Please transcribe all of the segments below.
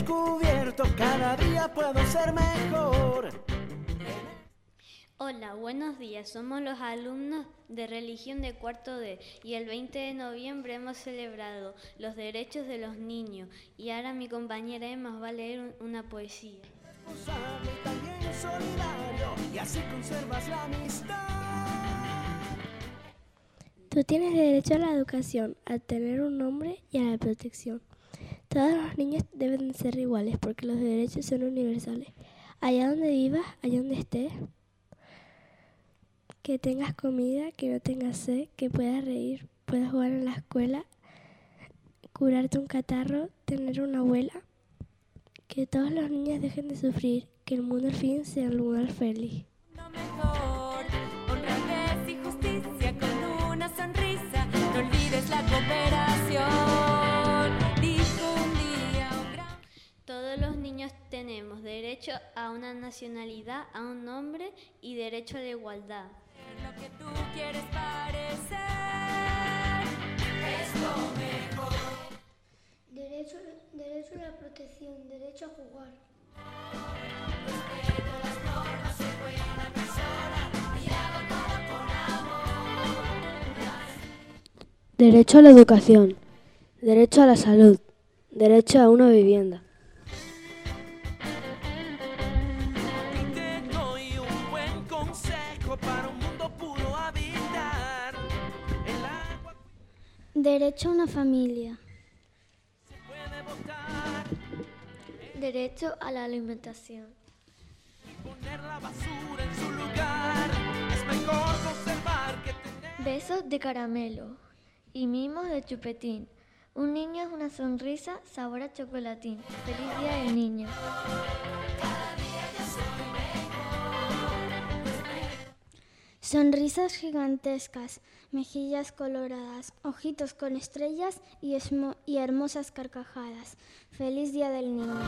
eso cada día puedo ser mejor. Hola, buenos días. Somos los alumnos de religión de cuarto D y el 20 de noviembre hemos celebrado los derechos de los niños y ahora mi compañera Emma va a leer una poesía. Responsable y también solidario y así conservas la amistad. Tú tienes derecho a la educación, a tener un nombre y a la protección. Todos los niños deben ser iguales porque los derechos son universales. Allá donde vivas, allá donde estés, que tengas comida, que no tengas sed, que puedas reír, puedas jugar en la escuela, curarte un catarro, tener una abuela. Que todos los niños dejen de sufrir, que el mundo al fin sea un lugar feliz. No olvides la. Todos los niños tenemos derecho a una nacionalidad, a un nombre y derecho a la igualdad. Lo que tú quieres parecer es lo mejor. Derecho, derecho a la protección, derecho a jugar. Derecho a la educación, derecho a la salud, derecho a una vivienda. Derecho a una familia. Derecho a la alimentación. Besos de caramelo y mimos de chupetín. Un niño es una sonrisa, sabor a chocolatín. Feliz día del niño. Sonrisas gigantescas, mejillas coloradas, ojitos con estrellas y, hermosas carcajadas. Feliz día del niño.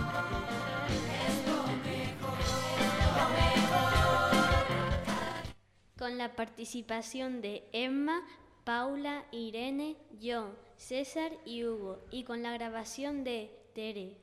Con la participación de Emma, Paula, Irene, John, César y Hugo y con la grabación de Tere.